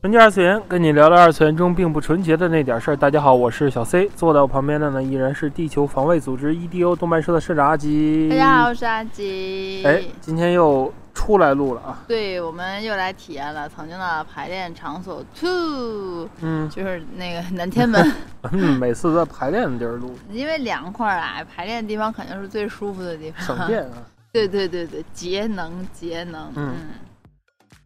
纯洁二次元，跟你聊聊二次元中并不纯洁的那点事儿。大家好，我是小 C，坐在我旁边的呢依然是地球防卫组织 EDO 动漫社的社长阿吉。大家好，我是阿吉。哎，今天又出来录了啊！对，我们又来体验了曾经的排练场所 Two，嗯就是那个南天门。嗯，每次在排练的地儿录，因为凉快啊，排练的地方肯定是最舒服的地方。省电啊。对对对对，节能节能。嗯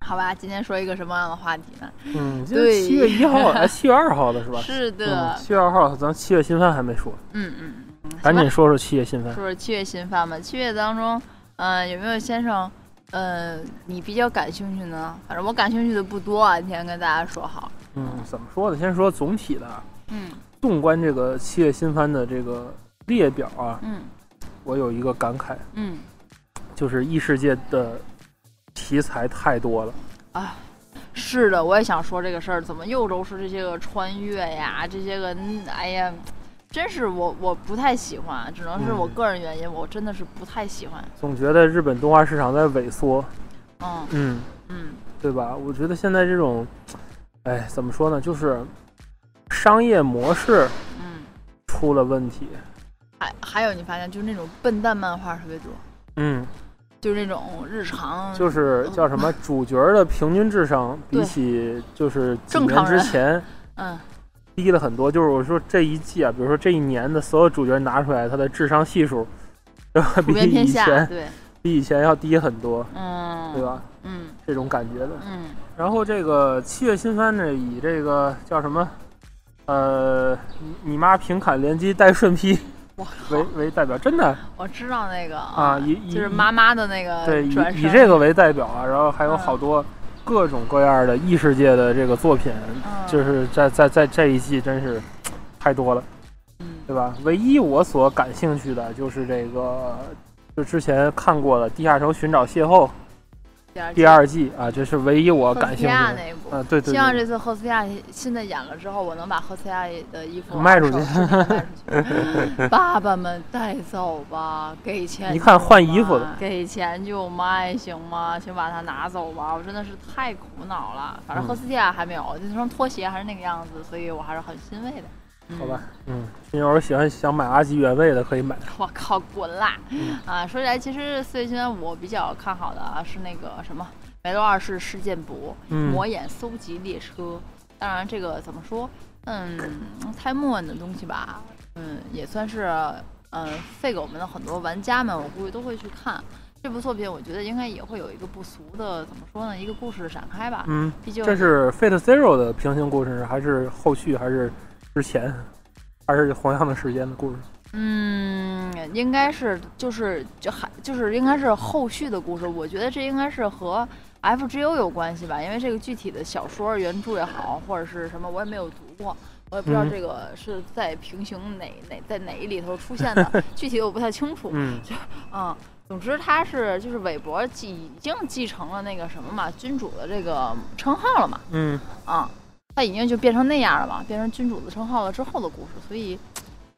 好吧，今天说一个什么样的话题呢？嗯，对七月一号，哎，七月二号的是吧？是嗯，的，七月二号，咱七月新番还没说，嗯嗯嗯，赶紧说说七月新番。说说七月新番吧。七月当中，嗯、有没有先生，呃，你比较感兴趣呢？反正我感兴趣的不多啊，先跟大家说好。嗯，怎么说呢？先说总体的，啊，嗯纵观这个七月新番的这个列表啊，嗯我有一个感慨，嗯就是异世界的题材太多了。啊，是的，我也想说这个事儿，怎么又都是这些个穿越呀，这些个，嗯哎呀，真是我我不太喜欢，只能是我嗯个人原因，我真的是不太喜欢。总觉得日本动画市场在萎缩，嗯嗯，嗯对吧？我觉得现在这种，哎，怎么说呢？就是商业模式嗯，出了问题。还还有你发现就是那种笨蛋漫画特别多，嗯，就是那种日常，就是叫什么主角的平均智商比起就是几年之前嗯低了很多。就是我说这一季啊，比如说这一年的所有主角拿出来，他的智商系数，对吧？比以前对，比以前要低很多，嗯，对？吧？嗯这种感觉的。嗯然后这个七月新番呢，以这个叫什么，呃，你你妈平砍连击带顺劈我 为，为代表，真的我知道那个啊，以以以就是妈妈的那个对以以这个为代表啊，然后还有嗯好多各种各样的异世界的这个作品，嗯就是在在在这一季真是太多了，嗯对吧？唯一我所感兴趣的就是这个，就之前看过的《地下城寻找邂逅》第二季啊，这是唯一我感兴趣的。那一部。啊，对对对，希望这次赫斯亚新的演了之后，我能把赫斯亚的衣服卖出去。爸爸们带走吧，给钱。你看换衣服的，给钱就卖行吗？请把它拿走吧，我真的是太苦恼了。反正嗯赫斯亚还没有，那双拖鞋还是那个样子，所以我还是很欣慰的。嗯好吧，嗯，你要是喜欢想买阿吉原味的可以买。我靠，滚啦！嗯啊，说起来，其实四月新番我比较看好的啊是那个什么《梅洛二世事件簿》嗯魔眼搜集列车。当然，这个怎么说？嗯，太木文的东西吧，嗯，也算是嗯费给我们的很多玩家们，我估计都会去看这部作品。我觉得应该也会有一个不俗的，怎么说呢？一个故事的展开吧。嗯，毕竟这是 Fate Zero 的平行故事，还是后续，还是之前，还是同样的时间的故事？嗯，应该是就是就还就是应该是后续的故事。我觉得这应该是和 FGO 有关系吧，因为这个具体的小说原著也好，或者是什么，我也没有读过，我也不知道嗯这个是在平行哪哪在哪一里头出现的，具体我不太清楚。嗯嗯，总之他是就是韦伯继已经继承了那个什么嘛，君主的这个称号了嘛。嗯，啊，他已经就变成那样了嘛，变成君主的称号了之后的故事，所以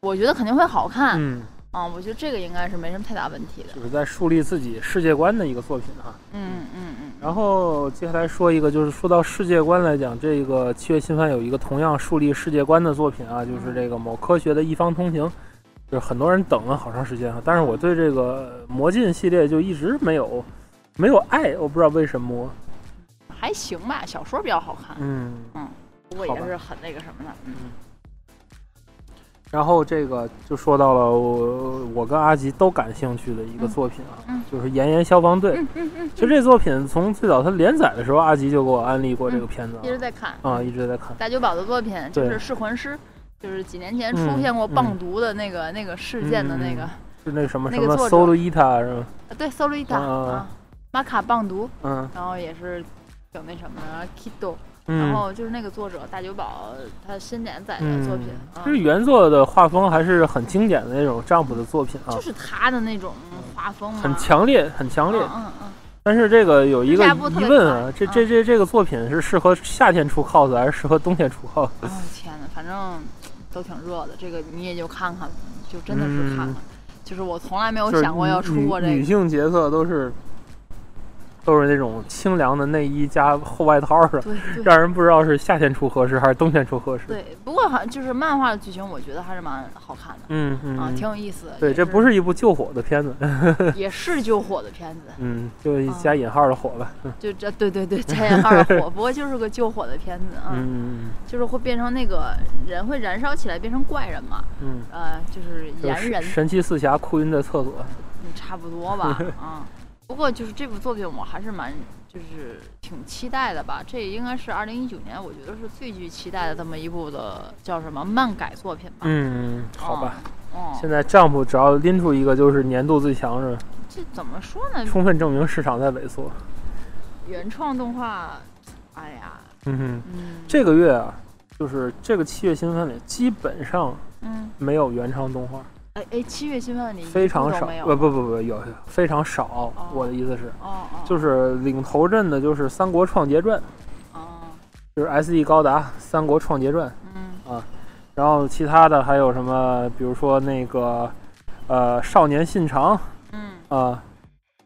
我觉得肯定会好看。嗯，啊，我觉得这个应该是没什么太大问题的。就是在树立自己世界观的一个作品啊。嗯嗯嗯。然后接下来说一个，就是说到世界观来讲，这个七月新番有一个同样树立世界观的作品啊，就是这个某科学的一方通行，就是很多人等了好长时间啊，但是我对这个魔镜系列就一直没有没有爱，我不知道为什么。还行吧，小说比较好看，嗯，不过也是很那个什么的。嗯然后这个就说到了我我跟阿吉都感兴趣的一个作品啊，嗯就是《炎炎消防队》。嗯嗯嗯，其实这作品从最早它连载的时候，阿吉就给我安利过这个片子一直在看。啊，啊，一直在看。大久保的作品就是《噬魂师》，就是几年前嗯出现过嗯棒毒的那个、那个事件的那个，是那什么什么那个作者 Solo Ita 是吗？啊，对，Soloita 啊，玛卡棒毒，嗯然后也是挺那什么的，然然嗯，后就是那个作者大久保他新连载的嗯作品，其实原作的画风还是很经典的那种丈夫的作品啊。就，是他的那种画风嘛，很强烈，很强烈。嗯嗯。嗯，但是这个有一个疑问啊，这这这这个作品是适合夏天出 cos 还是适合冬天出 cos？哦天呐，反正都挺热的，这个你也就看看，就真的是看看。就是我从来没有想过要出过这个，女性角色都是都是那种清凉的内衣加厚外套的，让人不知道是夏天出合适还是冬天出合适。对。不过好像就是漫画的剧情，我觉得还是蛮好看的。嗯嗯，啊，嗯挺有意思的。对，这不是一部救火的片子，也是救火的片子，嗯，就加引号的火吧。嗯就这对对对，加引号的火，不过就是个救火的片子啊，嗯就是会变成那个人会燃烧起来变成怪人嘛，嗯，呃，就是就炎人，神奇四侠哭晕在厕所。嗯，差不多吧，啊。不过就是这部作品，我还是蛮就是挺期待的吧。这应该是二零一九年，我觉得是最具期待的这么一部的叫什么漫改作品吧。嗯，好吧。哦，现在账户只要拎出一个就是年度最强是，这怎么说呢？充分证明市场在萎缩。原创动画，哎呀，嗯哼，嗯，这个月啊，就是这个七月新番里基本上嗯，没有原创动画，哎哎，七月新番你非常少。一部都没有不不不不，有非常少。我的意思是，哦哦，就是领头阵的就是《三国创杰传》，哦，就是 S.E 高达《三国创杰传》，嗯啊然后其他的还有什么，比如说那个呃《少年信长》嗯啊。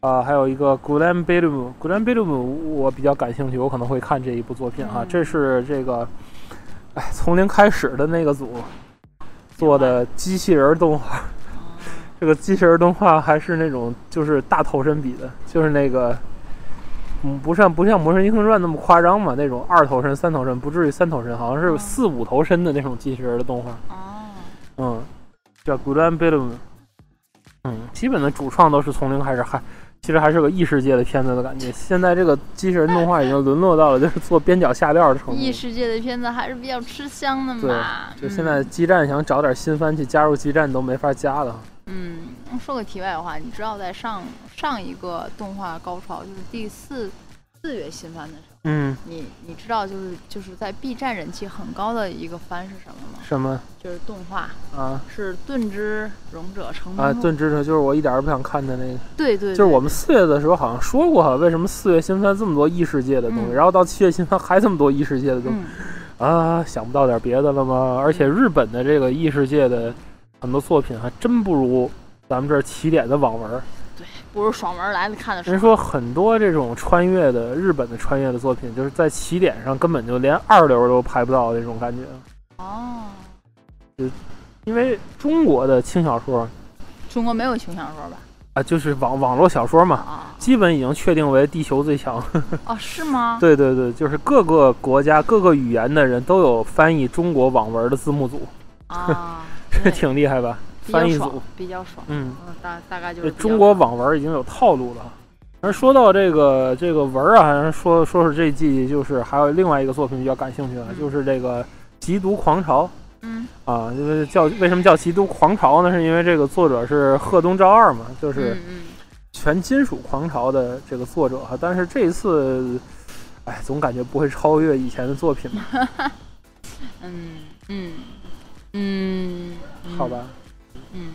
啊，还有一个《古兰贝鲁姆》，《古兰贝鲁姆》我比较感兴趣，我可能会看这一部作品啊。嗯这是这个，哎，从零开始的那个组做的机器人动画，哦。这个机器人动画还是那种就是大头身比的，就是那个，嗯，不像不像《魔神英雄传》那么夸张嘛，那种二头身、三头身，不至于三头身，好像是哦。四五头身的那种机器人的动画。哦，嗯，叫 Good and b i l l 嗯，基本的主创都是从零开始，还其实还是个异世界的片子的感觉。现在这个机器人动画已经沦落到了就是做边角下料的程度。异世界的片子还是比较吃香的对嘛。就现在基站想找点新番去加入基站都没法加了。嗯，嗯，说个题外话，你知道在上上一个动画高潮就是第四四月新番的时候，嗯，你你知道就是就是在 B 站人气很高的一个番是什么吗？什么就是动画啊是《盾之勇者成啊？梦盾之者就是我一点儿都不想看的那个。对对，就是我们四月的时候好像说过哈，为什么四月新番这么多异世界的东西，嗯然后到七月新番还这么多异世界的东西、嗯，啊？想不到点别的了吗？而且日本的这个异世界的很多作品还真不如咱们这儿起点的网文儿。不是爽文来的看的爽。人说很多这种穿越的日本的穿越的作品，就是在起点上根本就连二流都排不到那种感觉。哦，就因为中国的轻小说中国没有轻小说吧？啊，就是网网络小说嘛，啊基本已经确定为地球最强。哦，是吗？对对对，就是各个国家、各个语言的人都有翻译中国网文的字幕组，啊，这挺厉害吧？翻译组，，比较爽。嗯，嗯，大大概就是中国网文已经有套路了。而说到这个这个文儿啊，好像说说是这季就是还有另外一个作品比较感兴趣的，嗯就是这个《缉毒狂潮》嗯啊，就是叫为什么叫《缉毒狂潮》呢？是因为这个作者是贺东昭二嘛，就是嗯全金属狂潮的这个作者哈。但是这一次，哎，总感觉不会超越以前的作品吧？嗯嗯嗯嗯，好吧。嗯。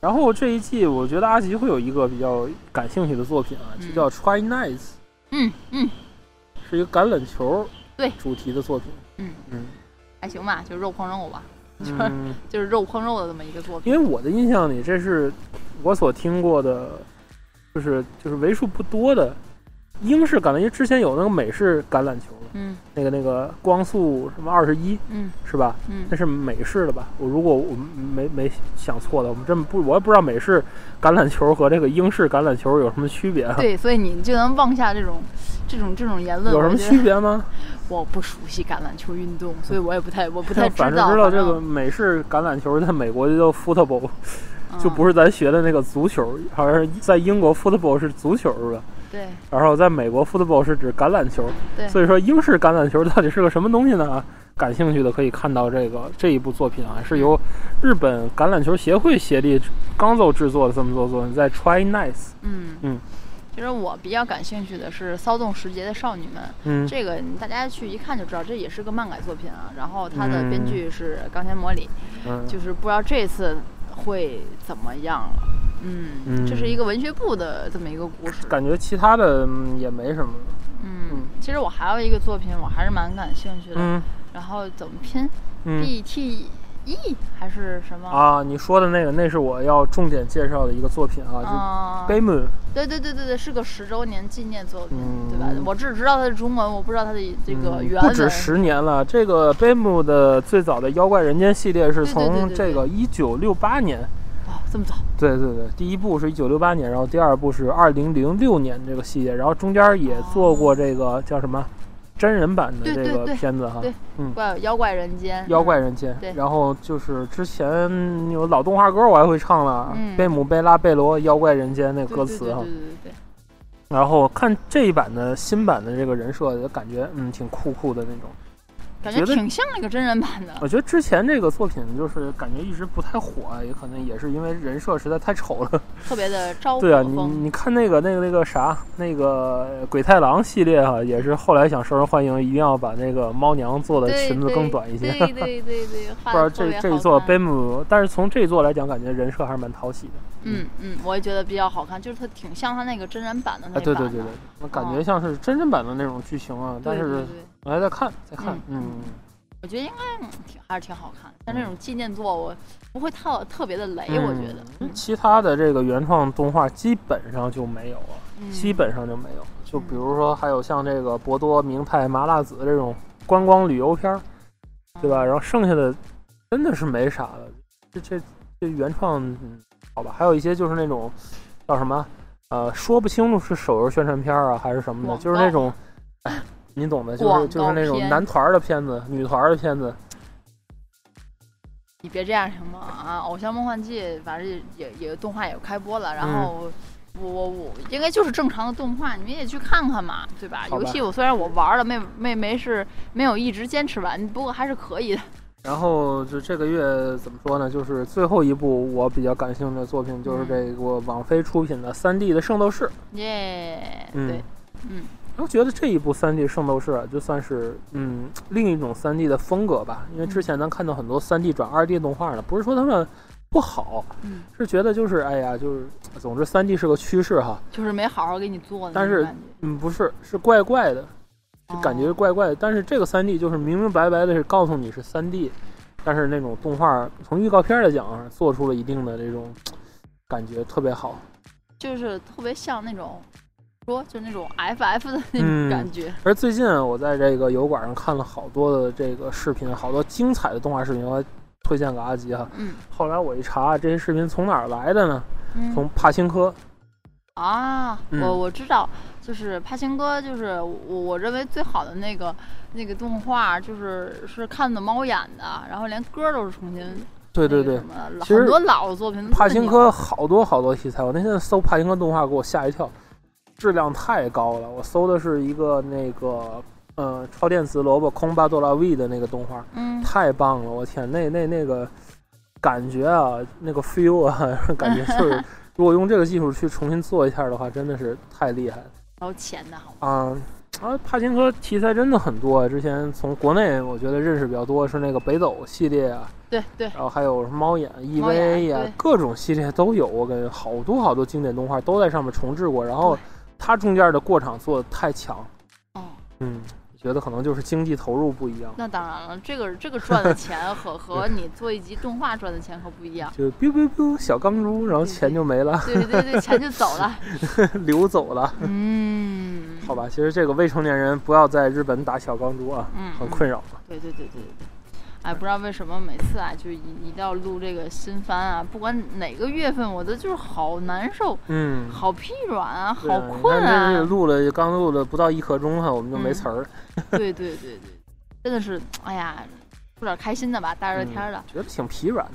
然后这一季，我觉得阿吉会有一个比较感兴趣的作品啊，嗯。就叫《Try Nice》，嗯嗯。是一个橄榄球对主题的作品。嗯，嗯。还行吧，就肉碰肉吧，就是嗯，就是肉碰肉的这么一个作品。因为我的印象里，这是我所听过的，就是就是为数不多的英式橄榄，因为之前有那个美式橄榄球，嗯那个那个光速什么二十一嗯是吧？嗯那是美式的吧？我如果我没没想错的，我们真不我也不知道美式橄榄球和这个英式橄榄球有什么区别啊？对，所以你就能妄下这种这种这种言论。有什么区别吗？我不熟悉橄榄球运动，所以我也不太我不太知道。反正知道这个美式橄榄球在美国就叫 football，正就不是咱学的那个足球，好像是在英国 football 是足球是吧？对。然后在美国 football 是指橄榄球，对。所以说英式橄榄球到底是个什么东西呢？啊，感兴趣的可以看到这个这一部作品啊，是由日本橄榄球协会协力刚奏制作的这么多作品，在 Try Nice。嗯。嗯。其实我比较感兴趣的是《骚动时节的少女们》，嗯。这个大家去一看就知道，这也是个漫改作品啊。然后它的嗯。编剧是冈田魔里，嗯，就是不知道这次会怎么样了。嗯，嗯这是一个文学部的这么一个故事。感觉其他的嗯也没什么。嗯，其实我还有一个作品，我还是蛮感兴趣的。嗯然后怎么拼嗯？B T E 还是什么？啊，你说的那个，那是我要重点介绍的一个作品啊，啊就《悲梦》。对对对对对，是个十周年纪念作品，嗯对吧？我只知道它的中文，我不知道它的这个嗯原文。不止十年了。这个《贝姆》的最早的《妖怪人间》系列是从这个一九六八年，哦，这么早？对对对，第一部是一九六八年，然后第二部是二零零六年这个系列，然后中间也做过这个叫什么真人版的这个片子哈，对嗯。怪妖怪人间，妖怪人间对，然后就是之前有老动画歌我还会唱了，嗯贝姆贝拉贝罗妖怪人间那对歌词哈对对对。然后看这一版的新版的这个人设，就感觉嗯挺酷酷的那种。感觉挺像那个真人版的。我觉得之前这个作品就是感觉一直不太火，也可能也是因为人设实在太丑了。特别的招对啊，你。你看那个那个那个啥，那个鬼太郎系列哈、也是后来想受人欢迎，一定要把那个猫娘做的裙子更短一些。对对对对，不知道这这一座背贝姆，但是从这一座来讲，感觉人设还是蛮讨喜的。嗯嗯，我也觉得比较好看，就是它挺像它那个真人版的那啊，版的。对对对对，我感觉像是真人版的那种剧情啊，但是对对对我还在看，在看，嗯嗯，我觉得应该嗯挺还是挺好看的。像这种纪念作，我不会特特别的雷，我觉得。嗯其他的这个原创动画基本上就没有了，嗯基本上就没有。就比如说，还有像这个博多明太麻辣子这种观光旅游片儿，对吧？然后剩下的真的是没啥了。这这这原创，嗯好吧？还有一些就是那种叫什么，呃，说不清楚是手游宣传片儿啊还是什么的，就是那种，哎，你懂的，就是就是那种男团的片子、女团的片子。你别这样行吗？啊，《偶像梦幻季》反正也也也动画也开播了，然后我我我应该就是正常的动画，你们也去看看嘛，对吧？吧游戏我虽然我玩了，没没没是没有一直坚持完，不过还是可以的。然后就这个月怎么说呢？就是最后一部我比较感兴趣的作品，就是这个网飞出品的三 D 的《圣斗士》。耶、嗯对，嗯我觉得这一部三 D 圣斗士啊，就算是嗯另一种三 D 的风格吧。因为之前咱看到很多三 D 转二 D 动画呢，不是说他们不好，嗯，是觉得就是哎呀，就是总之三 D 是个趋势哈。就是没好好给你做的但是嗯，不是，是怪怪的，就感觉哦怪怪的。但是这个三 D 就是明明白白的是告诉你是三 D，但是那种动画从预告片来讲啊，做出了一定的这种感觉，特别好。就是特别像那种说就那种 FF 的那嗯种感觉。而最近我在这个油管上看了好多的这个视频，好多精彩的动画视频，我推荐给阿吉哈。嗯后来我一查，这些视频从哪儿来的呢？嗯从帕辛科。啊，嗯我我知道，就是帕辛哥，就是我我认为最好的那个那个动画，就是是看的猫眼的，然后连歌都是重新对对对很多老的作品帕辛科好多好多题材，我那天搜帕辛科动画，给我吓一跳，质量太高了。我搜的是一个那个呃超电磁萝卜空巴多拉 V 的那个动画，嗯太棒了！我天，那那那个感觉啊，那个 feel 啊，感觉就是 如果用这个技术去重新做一下的话，真的是太厉害了然后钱的好，啊！啊，帕金科题材真的很多啊。之前从国内我觉得认识比较多是那个北斗系列啊，对对，然后还有猫眼、猫眼 EVA 呀、对各种系列都有。我感觉好多好多经典动画都在上面重置过，然后对它中间的过场做的太强，哦，嗯，觉得可能就是经济投入不一样。那当然了，这个这个赚的钱和 和你做一集动画赚的钱可不一样。就 biu biu biu 小钢珠，然后钱就没了，对对对，钱就走了。流走了。嗯，好吧，其实这个未成年人不要在日本打小钢珠啊，很困扰对对对对对，哎，不知道为什么每次啊，就一一到录这个新番啊，不管哪个月份，我都就是好难受，嗯，好疲软啊，好困啊。录了刚录了不到一刻钟哈，我们就没词儿，对对对对，真的是，哎呀，说点开心的吧，大热天的。嗯觉得挺疲软的。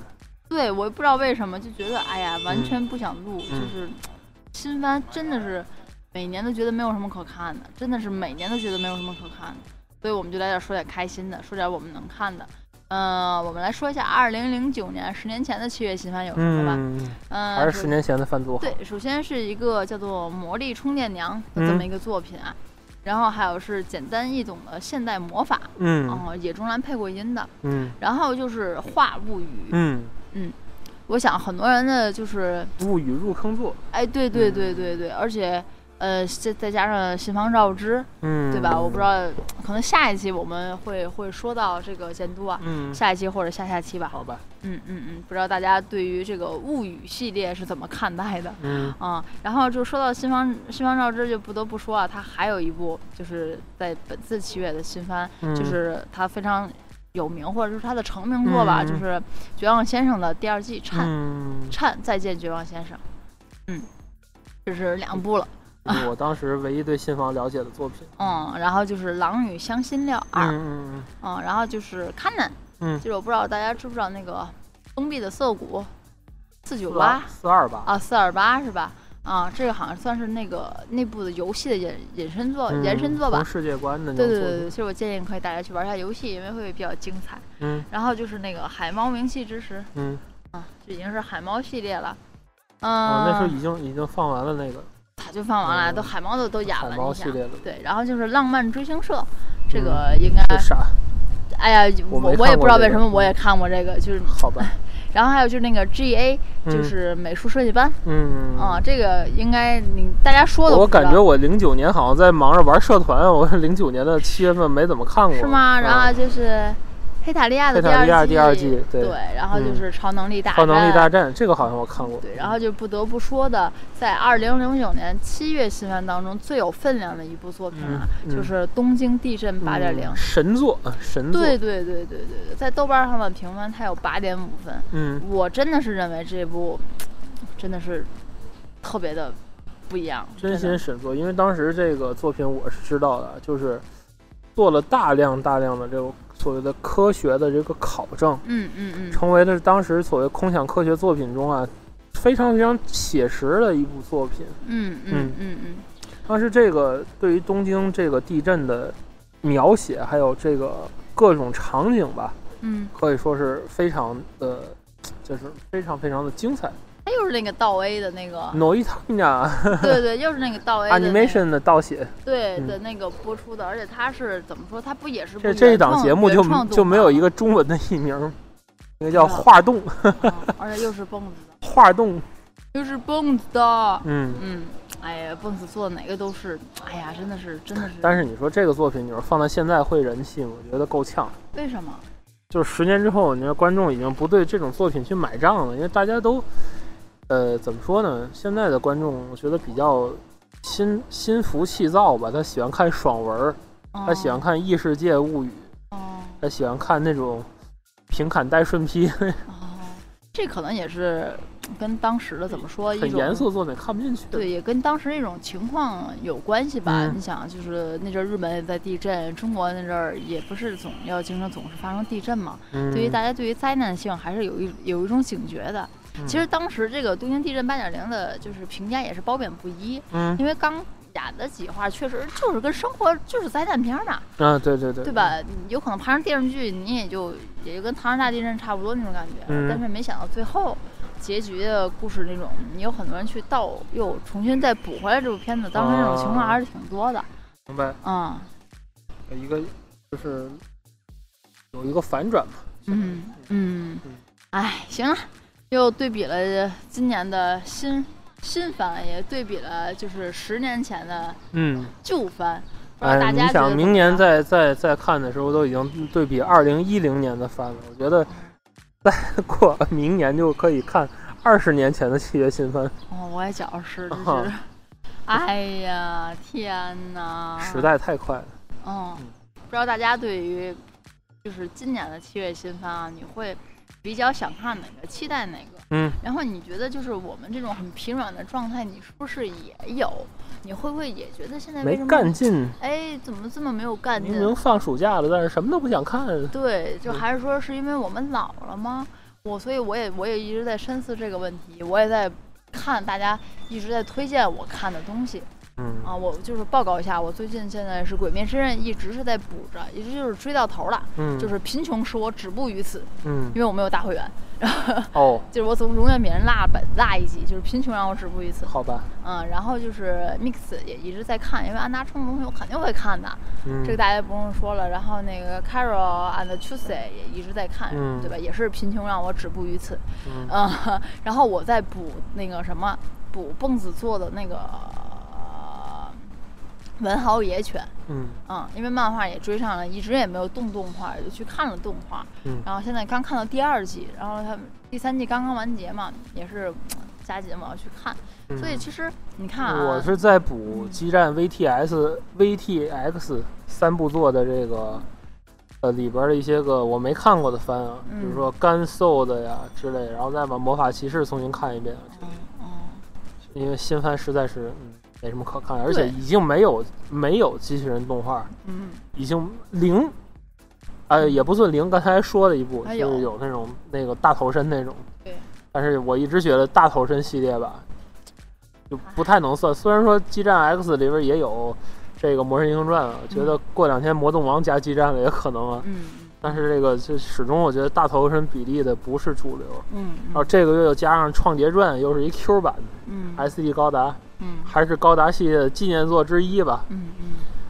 对，我也不知道为什么，就觉得哎呀，完嗯全不想录，就是新番真的是每年都觉得没有什么可看的，真的是每年都觉得没有什么可看的。所以我们就来点说点开心的，说点我们能看的。嗯、我们来说一下二零零九年十年前的七月新番有什么吧。嗯，还是十年前的番作。对，首先是一个叫做《魔力充电娘》的这么嗯一个作品啊，然后还有是简单易懂的现代魔法，嗯哦、野中兰配过音的，嗯然后就是《画物语》嗯，我想很多人的就是，物语入坑作。哎，对对对对对，而且。呃，再再加上新房照之，嗯，对吧？我不知。道，可能下一期我们会会说到这个监督啊，嗯，下一期或者下下期吧。好吧。嗯嗯嗯，不知道大家对于这个物语系列是怎么看待的？嗯啊、然后就说到新方新方照之，就不得不说啊，他还有一部就是在本次七月的新番，嗯就是他非常有名，或者是他的成名作吧，嗯就是《绝望先生》的第二季《颤嗯，颤再见绝望先生》。嗯，这是两部了。这是我当时唯一对新房了解的作品。嗯，然后就是《狼与香辛料二》嗯嗯，然后就是《Canon》。嗯就是我不知道大家知不知道那个封闭的涩谷四九嗯，八四二八。啊，四二八是吧？啊，这个好像算是那个内部的游戏的引引申作、嗯延伸作吧。世界观的。对对对对，其实我建议可以大家去玩一下游戏，因为会比较精彩。嗯然后就是那个海猫名气之时嗯。啊，这已经是海猫系列了。嗯、啊，那时候已经已经放完了那个它就放完了，嗯都海猫都都演了，海猫系列的。对，然后就是浪漫追星社，这个应该？哎呀，我没我我也不知道为什么我也看过这个，就是，好吧。然后还有就是那个 GA，就嗯是美术设计班嗯啊，这个应该你大家说的我感觉我零九年好像在忙着玩社团，我零九年的七月份没怎么看过。是吗？然后啊就是黑塔利亚的黑塔利亚第第二季对对，然后就是超能力大超能力大战。这个好像我看过。对，然后就不得不说的，在二零零九年七月新番当中最有分量的一部作品啊，嗯嗯就是东京地震八点零嗯。神作，啊神作。对对对对对对，在豆瓣上的评分它有八点五分，嗯我真的是认为这部真的是特别的不一样，真心神作，因为当时这个作品我是知道的，就是做了大量大量的这种所谓的科学的这个考证，嗯嗯嗯，成为了当时所谓空想科学作品中啊非常非常写实的一部作品。嗯嗯嗯嗯当时这个对于东京这个地震的描写，还有这个各种场景吧，嗯，可以说是非常的，就是非常非常的精彩。它又是那个倒 A 的那个 对对，又是那个倒 A 的、那个、animation 的倒写，嗯对的那个播出的，而且它是怎么说？它不也是部这这一档节目就就没有一个中文的译名，那个叫画动，吗 而且又是蹦子的，画动，又是蹦子的，嗯。嗯，哎呀，蹦子做的哪个都是，哎呀，真的是真的是。但是你说这个作品，你说放在现在会人气吗？我觉得够呛。为什么？就是十年之后，你说观众已经不对这种作品去买账了，因为大家都，呃，怎么说呢？现在的观众我觉得比较心心浮气躁吧，他喜欢看爽文，他喜欢看异世界物语，哦他喜欢看那种平砍带顺劈 哦，这可能也是跟当时的怎么说一很种严肃的作品看不进去。对，也跟当时那种情况有关系吧。嗯你想，就是那阵儿日本也在地震，中国那阵儿也不是总要经常总是发生地震嘛。嗯，对于大家对于灾难性还是有一有一种警觉的。嗯其实当时这个东京地震八点零的，就是评价也是褒贬不一，嗯因为刚演的几话确实就是跟生活就是灾难片儿嘛，啊，对对对，对？吧？有可能拍成电视剧，你也就也就跟唐山大地震差不多那种感觉。嗯但是没想到最后结局的故事那种，你有很多人去倒又重新再补回来这部片子，当时那种情况还是挺多的。明白，嗯一个就是有一个反转嘛。嗯嗯嗯，哎，行了，又对比了今年的新新番，也对比了就是十年前的嗯，旧番。不知道大哎，你家想明年再再再看的时候，都已经对比二零一零年的番了。我觉得再 过明年就可以看二十年前的七月新番，哦，我也觉着是，就啊是，哎呀，天哪！时代太快了。嗯嗯，不知道大家对于就是今年的七月新番啊，你会比较想看哪个，期待哪个？嗯，然后你觉得就是我们这种很疲软的状态，你是不是也有？你会不会也觉得现在没？干劲，哎，怎么这么没有干劲？明明放暑假了，但是什么都不想看。对，就嗯还是说是因为我们老了吗？我所以我也我也一直在深思这个问题，我也在看大家一直在推荐我看的东西。嗯啊，我就是报告一下，我最近现在是《鬼灭之刃》，一直是在补着，一直就是追到头了。嗯，就是贫穷使我止步于此，嗯因为我没有大会员，哦，就是我总永远比人落本落一集，就是贫穷让我止步于此。好吧，嗯，然后就是 Mix 也一直在看，因为安达充的东西我肯定会看的，嗯，这个大家不用说了。然后那个 Carol and Tuesday 也一直在看，嗯对吧？也是贫穷让我止步于此。嗯嗯，然后我在补那个什么，补蹦子做的那个呃文豪野犬。嗯。嗯，因为漫画也追上了，一直也没有动动画，就去看了动画。嗯。然后现在刚看到第二季，然后他第三季刚刚完结嘛，也是嗯加紧我要去看。嗯，所以其实你看啊，我是在补激战 VTS、VTX 三部作的这个呃里边的一些个我没看过的番啊，比如嗯说干瘦的呀之类，然后再把魔法骑士重新看一遍，嗯嗯，因为新番实在是嗯没什么可看的，而且已经没有没有机器人动画，嗯已经零。呃，也不算零，刚才说的一部就是有有那种那个大头身那种，对，但是我一直觉得大头身系列吧，就不太能算。虽然说激战 X 里边也有这个《魔神英雄传》啊，觉得过两天魔动王加激战了也可能啊，嗯但是这个就始终我觉得大头身比例的不是主流。嗯然后这个月又加上《创杰传》，又是一 Q 版的嗯 SD 高达，嗯还是高达系列的纪念作之一吧。嗯嗯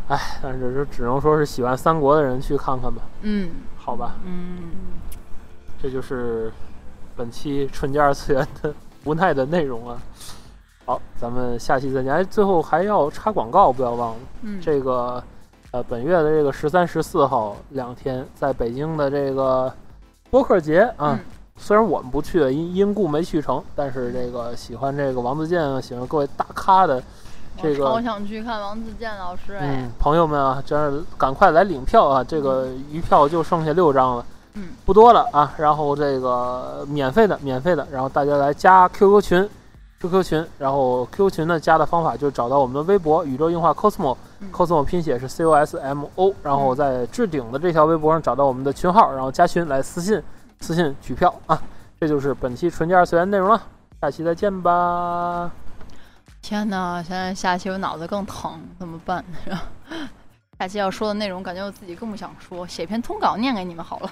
哎，但是这只能说是喜欢三国的人去看看吧，嗯好吧。嗯这就是本期纯洁二次元的无奈的内容啊。好，咱们下期再见。哎，最后还要插广告，不要忘了。嗯，这个呃，本月的这个十三、十四号两天，在北京的这个播客节啊，嗯虽然我们不去，因因故没去成，但是这个喜欢这个王自健啊，喜欢各位大咖的这个我超想去看王自健老师哎嗯，，朋友们啊，真是赶快来领票啊！这个余票就剩下六张了，嗯，不多了啊。然后这个免费的，免费的，然后大家来加 QQ 群，QQ 群，然后 QQ 群呢加的方法就是找到我们的微博宇宙硬化 cosmo，cosmo、嗯 cosmo 拼写是 C O S M O，然后在置顶的这条微博上找到我们的群号，然后加群来私信私信取票啊。这就是本期纯洁二次元内容了，下期再见吧。天呐，现在下期我脑子更疼，怎么办？下期要说的内容，感觉我自己更不想说，写篇通稿念给你们好了。